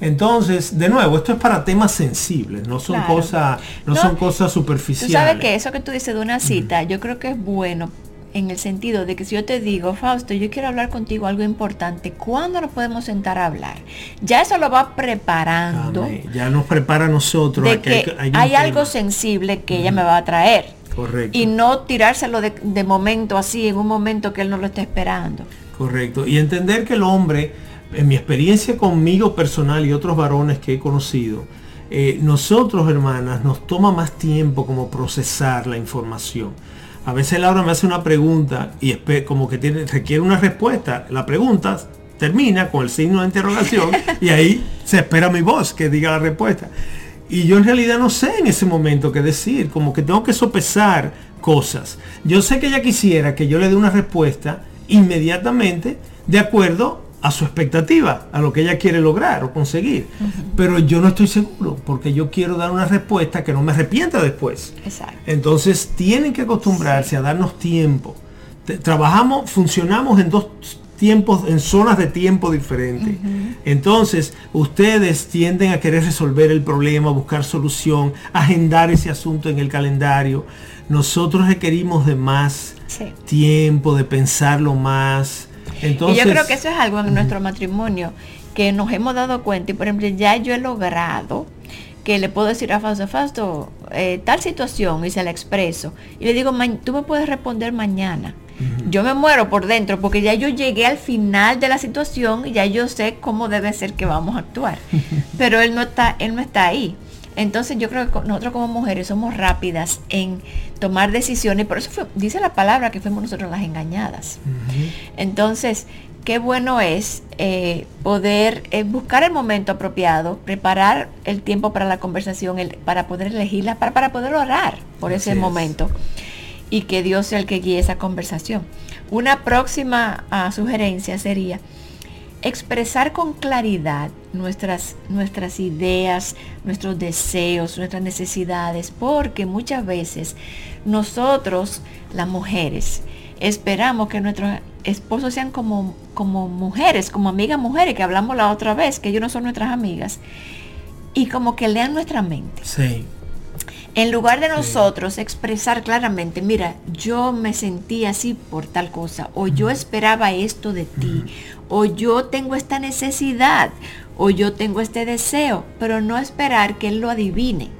Entonces, de nuevo, esto es para temas sensibles, no son cosas, no, son cosas superficiales. Tú sabes que eso que tú dices de una cita, yo creo que es bueno en el sentido de que si yo te digo, Fausto, yo quiero hablar contigo algo importante, ¿cuándo nos podemos sentar a hablar? Ya eso lo va preparando. Ya nos prepara a nosotros. De que, hay, algo sensible que ella me va a traer. Correcto. Y no tirárselo de, de momento así, en un momento que él no lo está esperando. Correcto. Y entender que el hombre en mi experiencia conmigo personal y otros varones que he conocido, eh, nosotros, hermanas, nos toma más tiempo como procesar la información. A veces Laura me hace una pregunta y como que tiene, requiere una respuesta. La pregunta termina con el signo de interrogación y ahí se espera mi voz que diga la respuesta. Y yo en realidad no sé en ese momento qué decir, como que tengo que sopesar cosas. Yo sé que ella quisiera que yo le dé una respuesta inmediatamente de acuerdo a su expectativa, a lo que ella quiere lograr o conseguir. Pero yo no estoy seguro, porque yo quiero dar una respuesta que no me arrepienta después. Entonces tienen que acostumbrarse a darnos tiempo. Trabajamos, funcionamos en dos tiempos, en zonas de tiempo diferentes. Entonces, ustedes tienden a querer resolver el problema, buscar solución, agendar ese asunto en el calendario. Nosotros requerimos de más tiempo, de pensarlo más, y yo creo que eso es algo en nuestro matrimonio que nos hemos dado cuenta y por ejemplo ya yo he logrado que le puedo decir a Fausto, Fausto, eh, tal situación y se la expreso. Y le digo, tú me puedes responder mañana. Yo me muero por dentro porque ya yo llegué al final de la situación y ya yo sé cómo debe ser que vamos a actuar. Pero él no está, él no está ahí. Entonces yo creo que nosotros como mujeres somos rápidas en tomar decisiones, por eso dice la palabra que fuimos nosotros las engañadas. Entonces, qué bueno es eh, poder eh, buscar el momento apropiado, preparar el tiempo para la conversación, para poder elegirla, para, para poder orar por ese momento y que Dios sea el que guíe esa conversación. Una próxima ah, sugerencia sería, expresar con claridad nuestras, nuestras ideas, nuestros deseos, nuestras necesidades, porque muchas veces nosotros, las mujeres, esperamos que nuestros esposos sean como, como mujeres, como amigas mujeres, que hablamos la otra vez, que ellos no son nuestras amigas, y como que lean nuestra mente. Sí. En lugar de nosotros expresar claramente, mira, yo me sentí así por tal cosa, o yo esperaba esto de ti, o yo tengo esta necesidad, o yo tengo este deseo, pero no esperar que él lo adivine.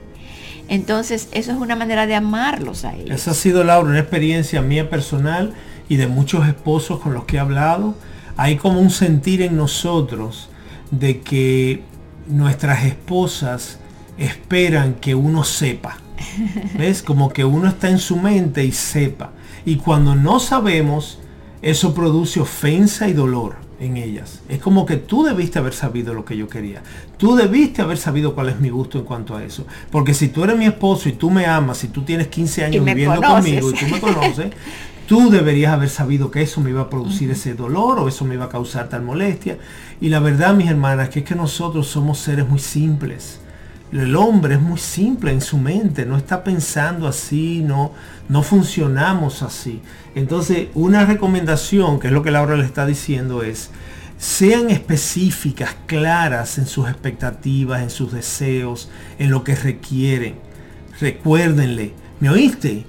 Entonces, eso es una manera de amarlos a ellos. Esa ha sido, Laura, una experiencia mía personal y de muchos esposos con los que he hablado. Hay como un sentir en nosotros de que nuestras esposas esperan que uno sepa. ¿Ves? Como que uno está en su mente y sepa. Y cuando no sabemos, eso produce ofensa y dolor en ellas. Es como que tú debiste haber sabido lo que yo quería. Tú debiste haber sabido cuál es mi gusto en cuanto a eso. Porque si tú eres mi esposo y tú me amas, y tú tienes 15 años viviendo conmigo y tú me conoces, tú deberías haber sabido que eso me iba a producir ese dolor o eso me iba a causar tal molestia. Y la verdad, mis hermanas, que es que nosotros somos seres muy simples el hombre es muy simple en su mente, no está pensando así, no, no funcionamos así. Entonces, una recomendación, que es lo que Laura le está diciendo, es, sean específicas, claras en sus expectativas, en sus deseos, en lo que requieren. Recuérdenle, ¿me oíste?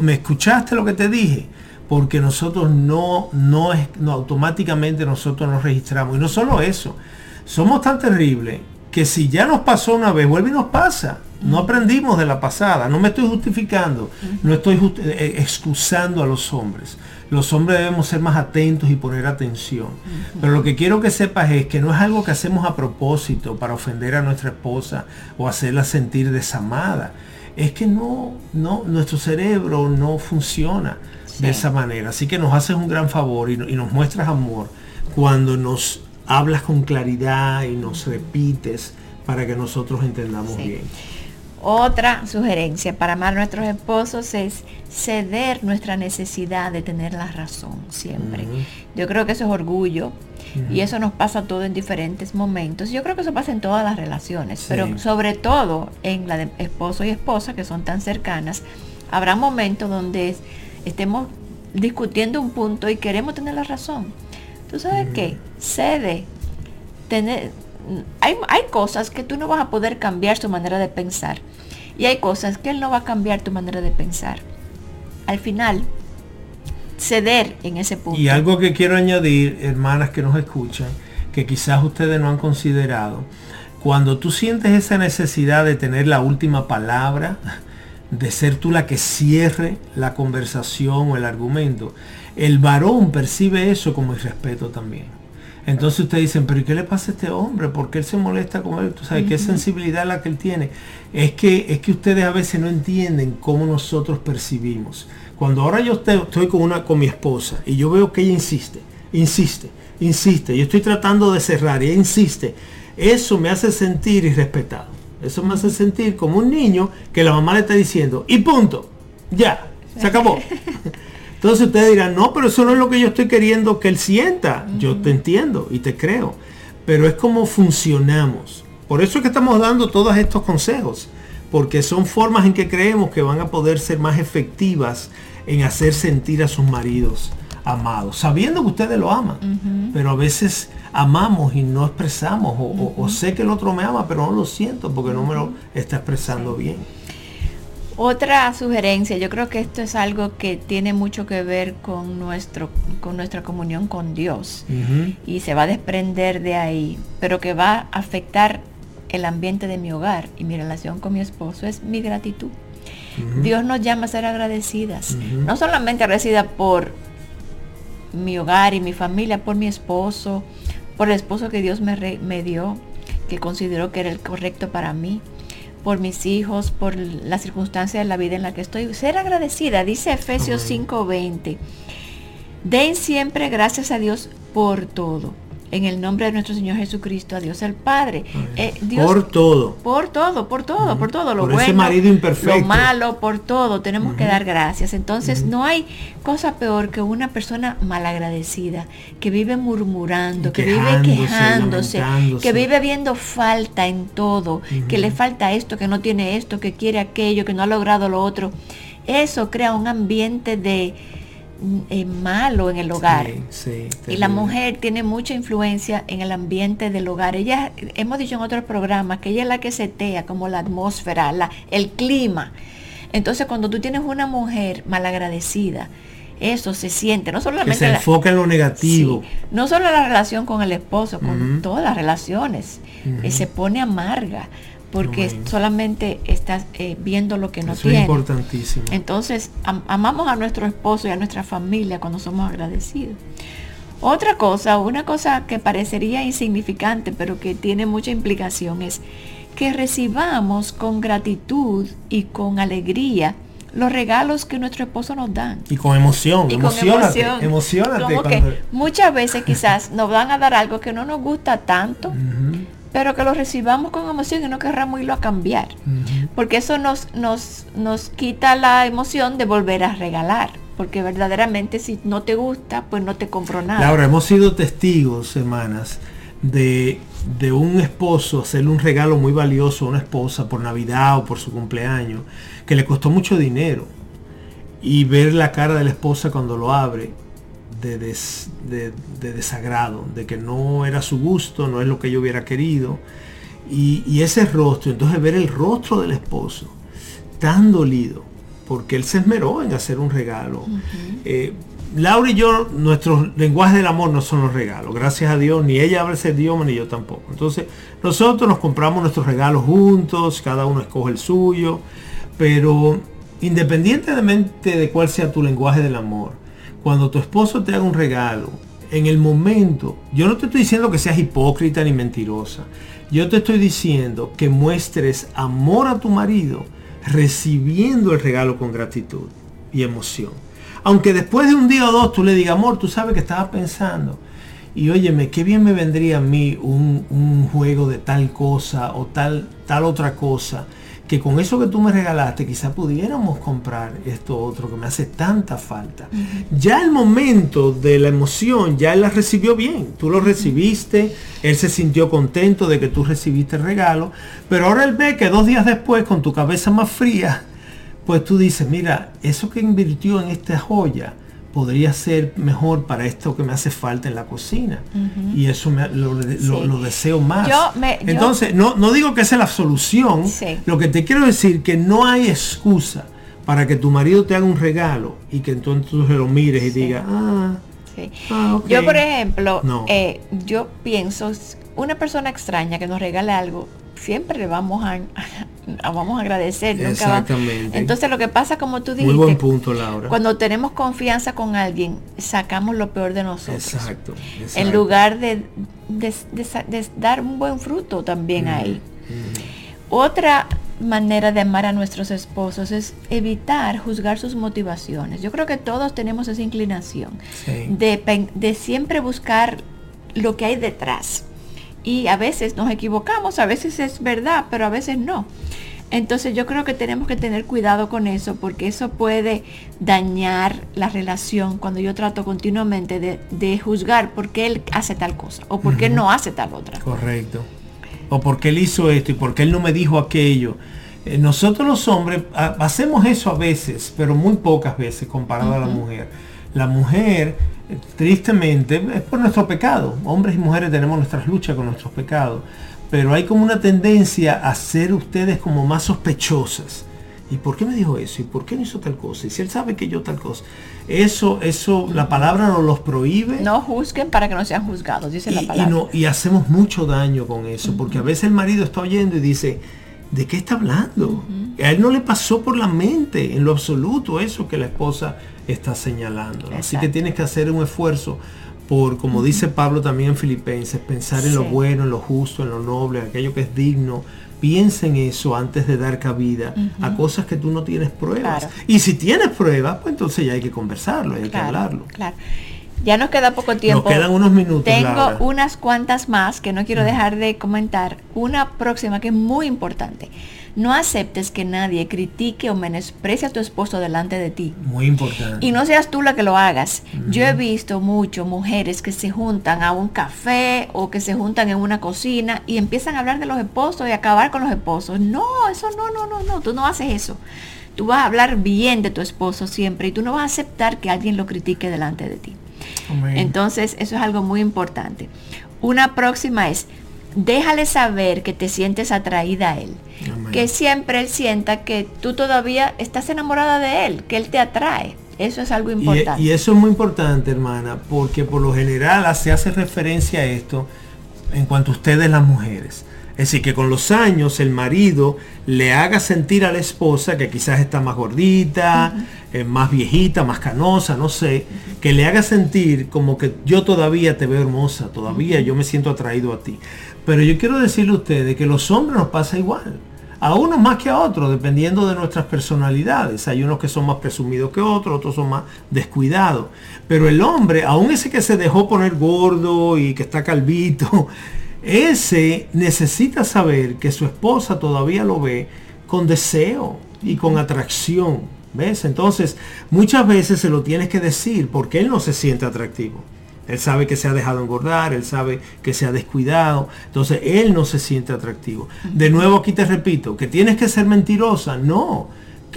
¿Me escuchaste lo que te dije? Porque nosotros no, no, automáticamente nosotros nos registramos. Y no solo eso, somos tan terribles que si ya nos pasó una vez, vuelve y nos pasa. No aprendimos de la pasada. No me estoy justificando. No estoy eh, eh, excusando a los hombres. Los hombres debemos ser más atentos y poner atención. Pero lo que quiero que sepas es que no es algo que hacemos a propósito para ofender a nuestra esposa o hacerla sentir desamada. Es que no, no, nuestro cerebro no funciona de esa manera. Así que nos haces un gran favor y, y nos muestras amor cuando nos hablas con claridad y nos repites para que nosotros entendamos bien. Otra sugerencia para amar a nuestros esposos es ceder nuestra necesidad de tener la razón siempre. Yo creo que eso es orgullo y eso nos pasa todo en diferentes momentos. Yo creo que eso pasa en todas las relaciones, pero sobre todo en la de esposo y esposa que son tan cercanas, habrá momentos donde estemos discutiendo un punto y queremos tener la razón. ¿Tú sabes qué? Cede. Tener, hay, hay cosas que tú no vas a poder cambiar su manera de pensar. Y hay cosas que él no va a cambiar tu manera de pensar. Al final, ceder en ese punto. Y algo que quiero añadir, hermanas que nos escuchan, que quizás ustedes no han considerado, cuando tú sientes esa necesidad de tener la última palabra, de ser tú la que cierre la conversación o el argumento, el varón percibe eso como irrespeto también. Entonces ustedes dicen, pero ¿y qué le pasa a este hombre? ¿Por qué él se molesta con él? ¿Tú sabes qué sensibilidad la que él tiene? Es que, es que ustedes a veces no entienden cómo nosotros percibimos. Cuando ahora yo estoy, con, una, con mi esposa y yo veo que ella insiste, insiste, insiste, yo estoy tratando de cerrar y ella insiste, eso me hace sentir irrespetado. Eso me hace sentir como un niño que la mamá le está diciendo, y punto, ya, se acabó. Entonces ustedes dirán, no, pero eso no es lo que yo estoy queriendo que él sienta. Yo te entiendo y te creo. Pero es como funcionamos. Por eso es que estamos dando todos estos consejos. Porque son formas en que creemos que van a poder ser más efectivas en hacer sentir a sus maridos amados. Sabiendo que ustedes lo aman. Pero a veces amamos y no expresamos. o sé que el otro me ama, pero no lo siento porque no me lo está expresando bien. Otra sugerencia, yo creo que esto es algo que tiene mucho que ver con, nuestro, con nuestra comunión con Dios y se va a desprender de ahí, pero que va a afectar el ambiente de mi hogar y mi relación con mi esposo es mi gratitud. Dios nos llama a ser agradecidas, no solamente agradecida por mi hogar y mi familia, por mi esposo, por el esposo que Dios me, me dio, que consideró que era el correcto para mí, por mis hijos, por la circunstancia de la vida en la que estoy. Ser agradecida, dice Efesios 5:20. Den siempre gracias a Dios por todo en el nombre de nuestro Señor Jesucristo, a Dios el Padre. Eh, por todo. Por todo, por todo, por todo. Lo por bueno, ese marido imperfecto. lo malo, por todo. Tenemos que dar gracias. Entonces no hay cosa peor que una persona malagradecida, que vive murmurando, que vive quejándose, que vive viendo falta en todo, que le falta esto, que no tiene esto, que quiere aquello, que no ha logrado lo otro. Eso crea un ambiente de eh, malo en el hogar. y la mujer tiene mucha influencia en el ambiente del hogar. Ella, hemos dicho en otros programas que ella es la que setea como la atmósfera, la, el clima. Entonces cuando tú tienes una mujer malagradecida, eso se siente, no solamente... se enfoca en lo negativo. no solo la relación con el esposo, con todas las relaciones, eh, se pone amarga porque solamente estás eh, viendo lo que no Eso tiene. Es importantísimo. Entonces, amamos a nuestro esposo y a nuestra familia cuando somos agradecidos. Otra cosa, una cosa que parecería insignificante, pero que tiene mucha implicación, es que recibamos con gratitud y con alegría los regalos que nuestro esposo nos dan. Y con emoción, y emocionate, emocionate. muchas veces quizás nos van a dar algo que no nos gusta tanto, pero que lo recibamos con emoción y no querramos irlo a cambiar. Porque eso nos, nos, nos quita la emoción de volver a regalar. Porque verdaderamente si no te gusta, pues no te compro nada. Ahora, hemos sido testigos, hermanas, de, de un esposo hacerle un regalo muy valioso a una esposa por Navidad o por su cumpleaños, que le costó mucho dinero. Y ver la cara de la esposa cuando lo abre de, desagrado, de que no era su gusto, no es lo que yo hubiera querido. Y, ese rostro, entonces ver el rostro del esposo tan dolido, porque él se esmeró en hacer un regalo. Eh, Laura y yo, nuestros lenguajes del amor no son los regalos, gracias a Dios, ni ella habla ese idioma, ni yo tampoco. Entonces, nosotros nos compramos nuestros regalos juntos, cada uno escoge el suyo, pero independientemente de cuál sea tu lenguaje del amor, cuando tu esposo te haga un regalo, en el momento, yo no te estoy diciendo que seas hipócrita ni mentirosa. Yo te estoy diciendo que muestres amor a tu marido recibiendo el regalo con gratitud y emoción. Aunque después de un día o dos tú le digas, amor, tú sabes que estaba pensando. Y óyeme, qué bien me vendría a mí un, un juego de tal cosa o tal, tal otra cosa que con eso que tú me regalaste quizá pudiéramos comprar esto otro que me hace tanta falta. Ya el momento de la emoción, ya él la recibió bien, tú lo recibiste, él se sintió contento de que tú recibiste el regalo, pero ahora él ve que dos días después, con tu cabeza más fría, pues tú dices, mira, eso que invirtió en esta joya, podría ser mejor para esto que me hace falta en la cocina. Y eso me, lo, deseo más. Entonces, no, no digo que esa es la solución. Lo que te quiero decir que no hay excusa para que tu marido te haga un regalo y que entonces tú lo mires y digas, ah, ah Yo, por ejemplo, eh, yo pienso, una persona extraña que nos regale algo, siempre le vamos a, vamos a agradecer. Exactamente. Entonces lo que pasa, como tú dijiste, Muy buen punto, Laura. cuando tenemos confianza con alguien, sacamos lo peor de nosotros. Exacto. En lugar de, dar un buen fruto también ahí. Otra manera de amar a nuestros esposos es evitar juzgar sus motivaciones. Yo creo que todos tenemos esa inclinación de, de siempre buscar lo que hay detrás y a veces nos equivocamos, a veces es verdad, pero a veces no. Entonces yo creo que tenemos que tener cuidado con eso porque eso puede dañar la relación cuando yo trato continuamente de, juzgar por qué él hace tal cosa o por qué no hace tal otra. Correcto. O por qué él hizo esto y por qué él no me dijo aquello. Eh, nosotros los hombres hacemos eso a veces, pero muy pocas veces comparado a la mujer. La mujer tristemente, es por nuestro pecado. Hombres y mujeres tenemos nuestras luchas con nuestros pecados. Pero hay como una tendencia a ser ustedes como más sospechosas. ¿Y por qué me dijo eso? ¿Y por qué no hizo tal cosa? Y si él sabe que yo tal cosa. Eso, eso, la palabra nos los prohíbe. No juzguen para que no sean juzgados, dice la palabra. Y, no, y hacemos mucho daño con eso, porque a veces el marido está oyendo y dice, ¿de qué está hablando? A él no le pasó por la mente en lo absoluto eso que la esposa está señalando. Así que tienes que hacer un esfuerzo por, como dice Pablo también en Filipenses, pensar en lo bueno, en lo justo, en lo noble, aquello que es digno. Piensa en eso antes de dar cabida a cosas que tú no tienes pruebas. Y si tienes pruebas, pues entonces ya hay que conversarlo, hay que hablarlo. Claro. Ya nos queda poco tiempo. Nos quedan unos minutos. Tengo unas cuantas más que no quiero dejar de comentar. Una próxima que es muy importante. No aceptes que nadie critique o menosprecie a tu esposo delante de ti. Muy importante. Y no seas tú la que lo hagas. Yo he visto mucho mujeres que se juntan a un café o que se juntan en una cocina y empiezan a hablar de los esposos y acabar con los esposos. No, eso no, no, no, no. Tú no haces eso. Tú vas a hablar bien de tu esposo siempre y tú no vas a aceptar que alguien lo critique delante de ti. Entonces, eso es algo muy importante. Una próxima es, déjale saber que te sientes atraída a él. Que siempre él sienta que tú todavía estás enamorada de él, que él te atrae. Eso es algo importante. Y, eso es muy importante, hermana, porque por lo general se hace referencia a esto en cuanto a ustedes las mujeres. Es decir, que con los años el marido le haga sentir a la esposa que quizás está más gordita, eh, más viejita, más canosa, no sé, que le haga sentir como que yo todavía te veo hermosa, todavía yo me siento atraído a ti. Pero yo quiero decirle a ustedes que los hombres nos pasa igual. A unos más que a otros, dependiendo de nuestras personalidades. Hay unos que son más presumidos que otros, otros son más descuidados. Pero el hombre, aún ese que se dejó poner gordo y que está calvito, ese necesita saber que su esposa todavía lo ve con deseo y con atracción. ¿Ves? Entonces, muchas veces se lo tienes que decir porque él no se siente atractivo. Él sabe que se ha dejado engordar, él sabe que se ha descuidado, entonces él no se siente atractivo. De nuevo aquí te repito, que tienes que ser mentirosa, no,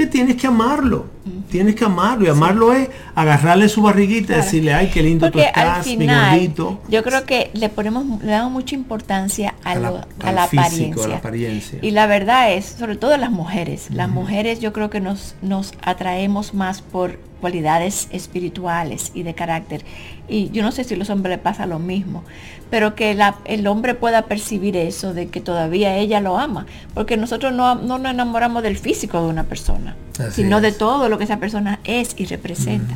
que tienes que amarlo, tienes que amarlo y amarlo es agarrarle su barriguita y decirle, ay, qué lindo tú estás, mi gordito. Yo creo que le ponemos, le damos mucha importancia a, la, apariencia. Y la verdad es, sobre todo las mujeres, las mujeres yo creo que nos, nos atraemos más por cualidades espirituales y de carácter. Y yo no sé si a los hombres les pasa lo mismo, pero que el hombre pueda percibir eso, de que todavía ella lo ama, porque nosotros no, nos enamoramos del físico de una persona, sino de todo lo que esa persona es y representa.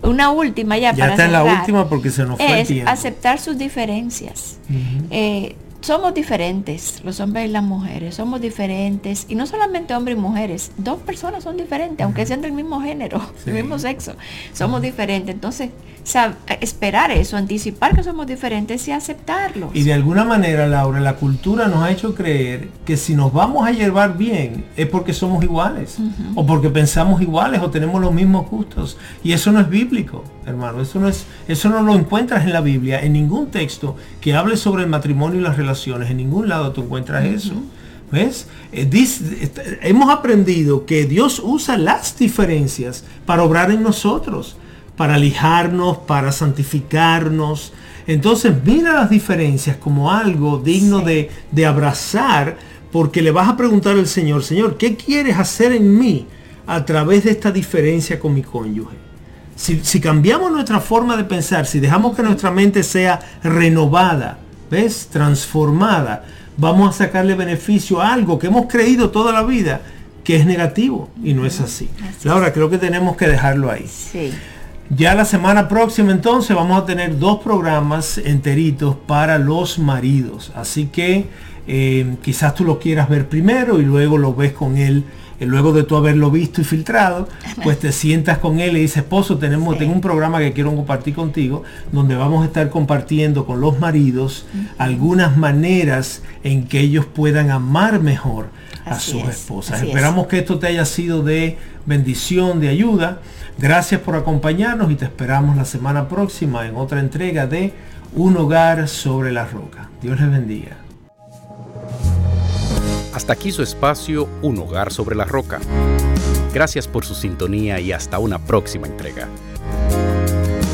Una última ya, para está la última porque se nos fue es aceptar sus diferencias somos diferentes, los hombres y las mujeres, somos diferentes, y no solamente hombres y mujeres, dos personas son diferentes, aunque sean del mismo género, del mismo sexo, somos diferentes. Entonces, esperar eso, anticipar que somos diferentes y aceptarlo. Y de alguna manera, Laura, la cultura nos ha hecho creer que si nos vamos a llevar bien es porque somos iguales, o porque pensamos iguales, o tenemos los mismos gustos. Y eso no es bíblico, hermano. Eso no es, eso no lo encuentras en la Biblia, en ningún texto que hable sobre el matrimonio y las relaciones. En ningún lado tú encuentras eso. ¿Ves? Eh, hemos aprendido que Dios usa las diferencias para obrar en nosotros para lijarnos, para santificarnos. Entonces mira las diferencias como algo digno de, abrazar, porque le vas a preguntar al Señor, Señor, ¿qué quieres hacer en mí a través de esta diferencia con mi cónyuge? Si, si cambiamos nuestra forma de pensar, si dejamos que nuestra mente sea renovada, ¿ves? Transformada, vamos a sacarle beneficio a algo que hemos creído toda la vida que es negativo y no es así. Laura, creo que tenemos que dejarlo ahí. Sí. Ya la semana próxima entonces vamos a tener dos programas enteritos para los maridos. Así que eh, quizás tú lo quieras ver primero y luego lo ves con él. Y luego de tú haberlo visto y filtrado, pues te sientas con él y dices, esposo, tenemos, tengo un programa que quiero compartir contigo, donde vamos a estar compartiendo con los maridos algunas maneras en que ellos puedan amar mejor a sus esposas. Esperamos que esto te haya sido de bendición, de ayuda. Gracias por acompañarnos y te esperamos la semana próxima en otra entrega de Un hogar sobre la roca. Dios les bendiga. Hasta aquí su espacio Un hogar sobre la roca. Gracias por su sintonía y hasta una próxima entrega.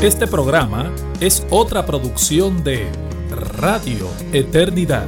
Este programa es otra producción de Radio Eternidad.